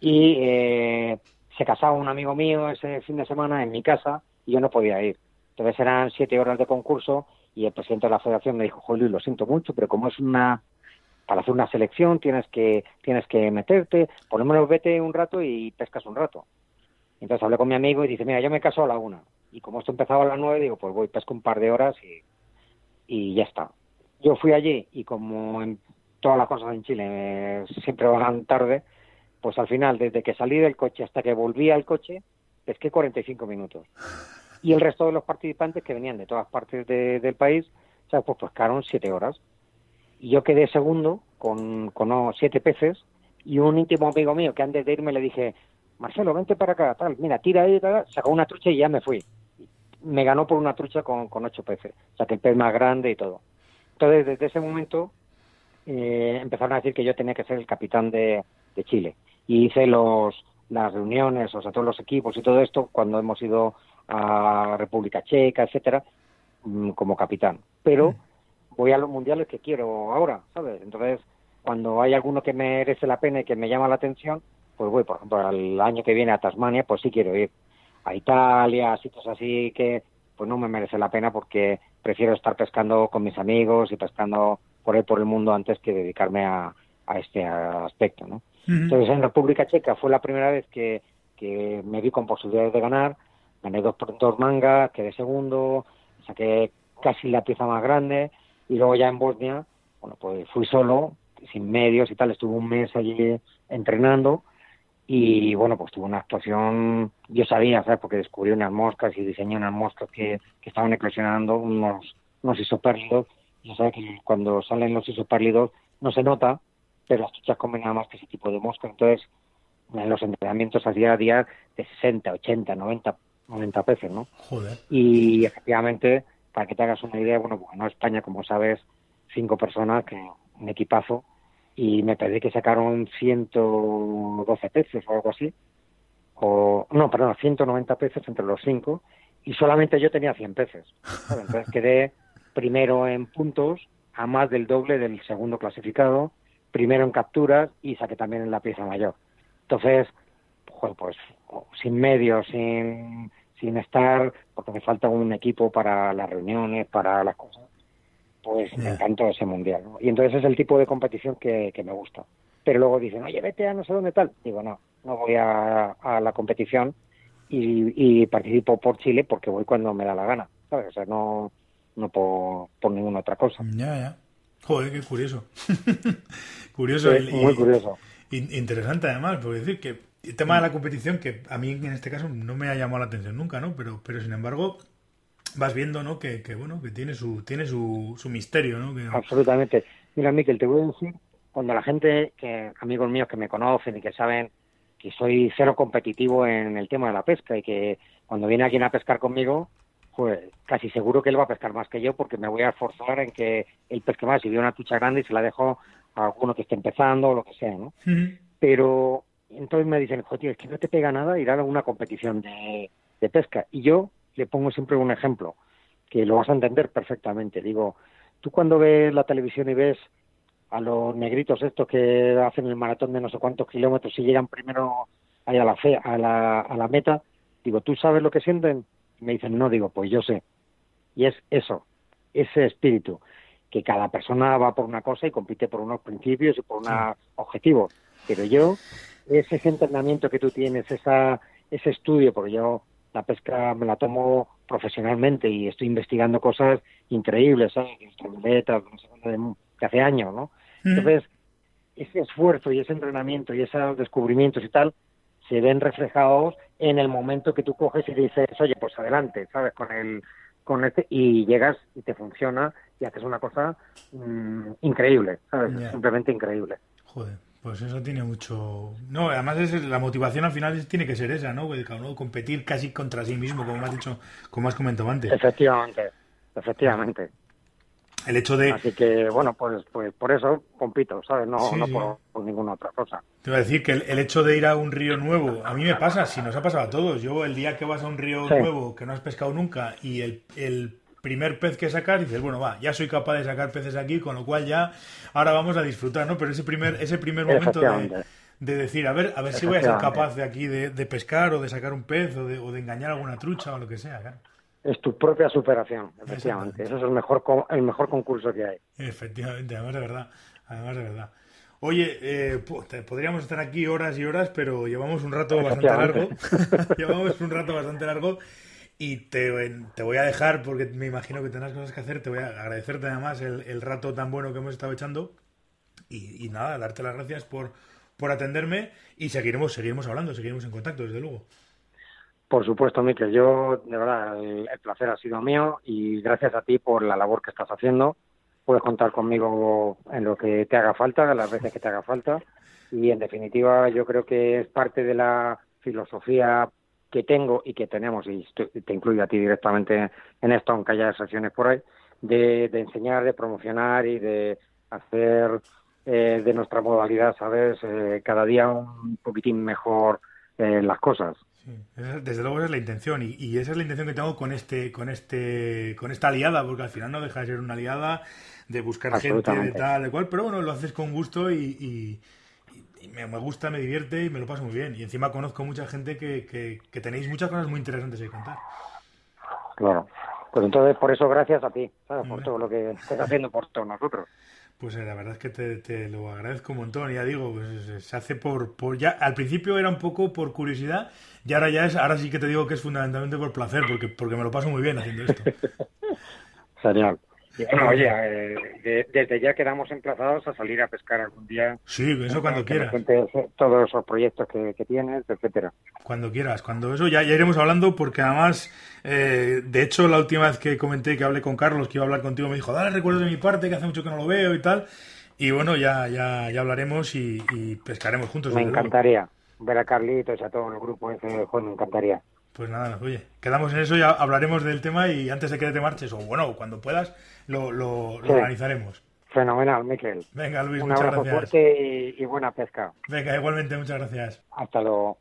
y eh, se casaba un amigo mío ese fin de semana en mi casa y yo no podía ir. Entonces eran siete horas de concurso y el presidente de la federación me dijo, Luis, lo siento mucho, pero como es una para hacer una selección tienes que tienes que meterte, por lo menos vete un rato y pescas un rato. Entonces hablé con mi amigo y dice, mira, yo me caso a la una. Y como esto empezaba a las nueve, digo, pues voy, pesco un par de horas y, y ya está yo fui allí y como en todas las cosas en Chile siempre van tarde, pues al final, desde que salí del coche hasta que volví al coche, pesqué 45 minutos. Y el resto de los participantes que venían de todas partes del país, pues pescaron 7 horas. Y yo quedé segundo con, siete peces y un íntimo amigo mío que antes de irme le dije, Marcelo, vente para acá, tal, mira, tira ahí, sacó una trucha y ya me fui. Me ganó por una trucha con, ocho peces, o sea que el pez más grande y todo. Entonces, desde ese momento eh, empezaron a decir que yo tenía que ser el capitán de, Chile. Y hice los, las reuniones, o sea, todos los equipos y todo esto cuando hemos ido a República Checa, etcétera, mm, como capitán. Pero voy a los mundiales que quiero ahora, ¿sabes? Entonces, cuando hay alguno que merece la pena y que me llama la atención, pues voy, por ejemplo, al año que viene a Tasmania, pues sí quiero ir. A Italia, sitios así que pues no me merece la pena porque prefiero estar pescando con mis amigos y pescando por ahí por el mundo antes que dedicarme a, este aspecto, ¿no? Entonces en República Checa fue la primera vez que, me vi con posibilidades de ganar, gané dos, dos mangas, quedé segundo, saqué casi la pieza más grande y luego ya en Bosnia, bueno, pues fui solo, sin medios y tal, estuve un mes allí entrenando y bueno, pues tuvo una actuación, yo sabía, ¿sabes? Porque descubrí unas moscas y diseñé unas moscas que, que estaban eclosionando, unos, unos isopérlidos. Ya sabes que cuando salen los isopérlidos no se nota, pero las chuchas comen nada más que ese tipo de mosca. Entonces, en los entrenamientos hacía a día de 60, 80, 90, 90 peces, ¿no? Joder. Y efectivamente, para que te hagas una idea, bueno, pues no España, como sabes, cinco personas, que un equipazo, y me parece que sacaron 112 peces o algo así. O, no, perdón, 190 peces entre los cinco y solamente yo tenía 100 peces. Entonces quedé primero en puntos a más del doble del segundo clasificado, primero en capturas y saqué también en la pieza mayor. Entonces, pues sin medios, sin, sin estar, porque me falta un equipo para las reuniones, para las cosas, pues me encantó ese mundial. Y entonces es el tipo de competición que, que me gusta. Pero luego dicen, oye, vete a no sé dónde tal. Digo, no, no voy a, a la competición y, y, participo por Chile porque voy cuando me da la gana. ¿sabes? O sea, no, no por, por ninguna otra cosa. Ya, ya. Joder, qué curioso. <laughs> curioso. muy curioso. interesante además, porque decir que el tema de la competición, que a mí en este caso no me ha llamado la atención nunca, ¿no? Pero, pero sin embargo, vas viendo, ¿no? Que, que bueno, que tiene su, tiene su, su misterio, ¿no? Absolutamente. Mira, Miquel, te voy a decir, cuando la gente, que amigos míos que me conocen y que saben que soy cero competitivo en el tema de la pesca y que cuando viene alguien a pescar conmigo, pues casi seguro que él va a pescar más que yo porque me voy a esforzar en que él pesque más. Si veo una tucha grande y se la dejo a alguno que esté empezando o lo que sea, ¿no? Pero entonces me dicen, joder, es que no te pega nada ir a una competición de, pesca. Y yo le pongo siempre un ejemplo, que lo vas a entender perfectamente. Digo, tú cuando ves la televisión y ves a los negritos estos que hacen el maratón de no sé cuántos kilómetros y llegan primero ahí a la, fe, a la, a la meta, digo, ¿tú sabes lo que sienten? Y me dicen, no, digo, pues yo sé. Y es eso, ese espíritu, que cada persona va por una cosa y compite por unos principios y por unos objetivos. Pero yo ese entrenamiento que tú tienes, esa, ese estudio, porque yo la pesca me la tomo profesionalmente y estoy investigando cosas increíbles, ¿sabes? Letras, de hace años, ¿no? Entonces, ese esfuerzo y ese entrenamiento y esos descubrimientos y tal se ven reflejados en el momento que tú coges y dices, oye, pues adelante, ¿sabes? Con el con este y llegas y te funciona y haces una cosa mm, increíble, ¿sabes? Simplemente increíble. Joder. Pues eso tiene mucho. No, además es la motivación al final tiene que ser esa, ¿no? Competir casi contra sí mismo, como has dicho, como has comentado antes. Efectivamente, efectivamente. El hecho de. Así que, bueno, pues, pues por eso compito, ¿sabes? No, no por, ninguna otra cosa. Te iba a decir que el, hecho de ir a un río nuevo, a mí me pasa, si nos ha pasado a todos. Yo, el día que vas a un río nuevo que no has pescado nunca y el, el primer pez que sacas, dices, bueno, va, ya soy capaz de sacar peces aquí, con lo cual ya ahora vamos a disfrutar, ¿no? Pero ese primer, ese primer momento de, decir, a ver, a ver si voy a ser capaz de aquí de, pescar o de sacar un pez o de, o de engañar alguna trucha o lo que sea, claro. Es tu propia superación, efectivamente. Eso es el mejor, el mejor concurso que hay. Efectivamente, además de verdad. Además de verdad. Oye, eh, podríamos estar aquí horas y horas, pero llevamos un rato bastante largo. <laughs> llevamos un rato bastante largo y te, te, voy a dejar, porque me imagino que tendrás cosas que hacer, te voy a agradecerte además el, el rato tan bueno que hemos estado echando. Y, nada, darte las gracias por, por atenderme y seguiremos, seguiremos hablando, seguiremos en contacto, desde luego. Por supuesto, Miquel. Yo, de verdad, el, placer ha sido mío y gracias a ti por la labor que estás haciendo. Puedes contar conmigo en lo que te haga falta, las veces que te haga falta. Y en definitiva, yo creo que es parte de la filosofía que tengo y que tenemos, y te incluyo a ti directamente en esto, aunque haya secciones por ahí, de, enseñar, de promocionar y de hacer eh, de nuestra modalidad, ¿sabes? Eh, cada día un poquitín mejor eh, las cosas. desde luego esa es la intención y, y, esa es la intención que tengo con este, con este, con esta aliada, porque al final no deja de ser una aliada de buscar gente de tal, de cual, pero bueno, lo haces con gusto y me, me, gusta, me divierte y me lo paso muy bien. Y encima conozco mucha gente que, que, tenéis muchas cosas muy interesantes que contar. Claro. Pues entonces, por eso, gracias a ti, ¿sabes? Por todo lo que estás haciendo por todos nosotros. Pues eh, la verdad es que te, te, lo agradezco un montón. Ya digo, pues, se hace por, por ya al principio era un poco por curiosidad y ahora ya es, ahora sí que te digo que es fundamentalmente por placer, porque porque me lo paso muy bien haciendo esto. <laughs> Genial. Bueno, oye, eh, desde ya quedamos emplazados a salir a pescar algún día. Sí, eso cuando quieras. Todos esos proyectos que, tienes, etcétera. Cuando quieras, cuando eso ya, ya iremos hablando, porque además, eh, de hecho, la última vez que comenté que hablé con Carlos, que iba a hablar contigo, me dijo, dale recuerdo de mi parte, que hace mucho que no lo veo y tal. Y bueno, ya, ya, ya hablaremos y, pescaremos juntos. Me encantaría ver a Carlitos y a todo el grupo ese, me encantaría. Pues nada, oye, quedamos en eso, ya hablaremos del tema y antes de que te marches, o bueno, cuando puedas, lo, lo, organizaremos. Fenomenal, Miquel. Venga, Luis, Un muchas abrazo gracias. fuerte y, y buena pesca. Venga, igualmente, muchas gracias. Hasta luego.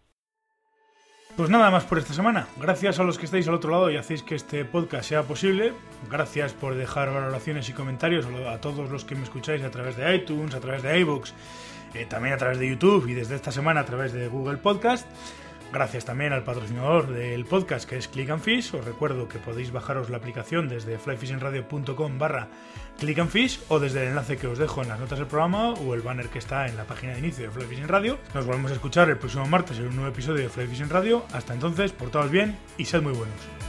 Pues nada más por esta semana. Gracias a los que estáis al otro lado y hacéis que este podcast sea posible. Gracias por dejar valoraciones y comentarios a todos los que me escucháis a través de iTunes, a través de iVoox, eh, también a través de YouTube y desde esta semana a través de Google Podcast. Gracias también al patrocinador del podcast que es Click and Fish. Os recuerdo que podéis bajaros la aplicación desde flyfishingradio.com barra Click and Fish o desde el enlace que os dejo en las notas del programa o el banner que está en la página de inicio de Fly Fishing Radio. Nos volvemos a escuchar el próximo martes en un nuevo episodio de Fly Fishing Radio. Hasta entonces, portaos bien y sed muy buenos.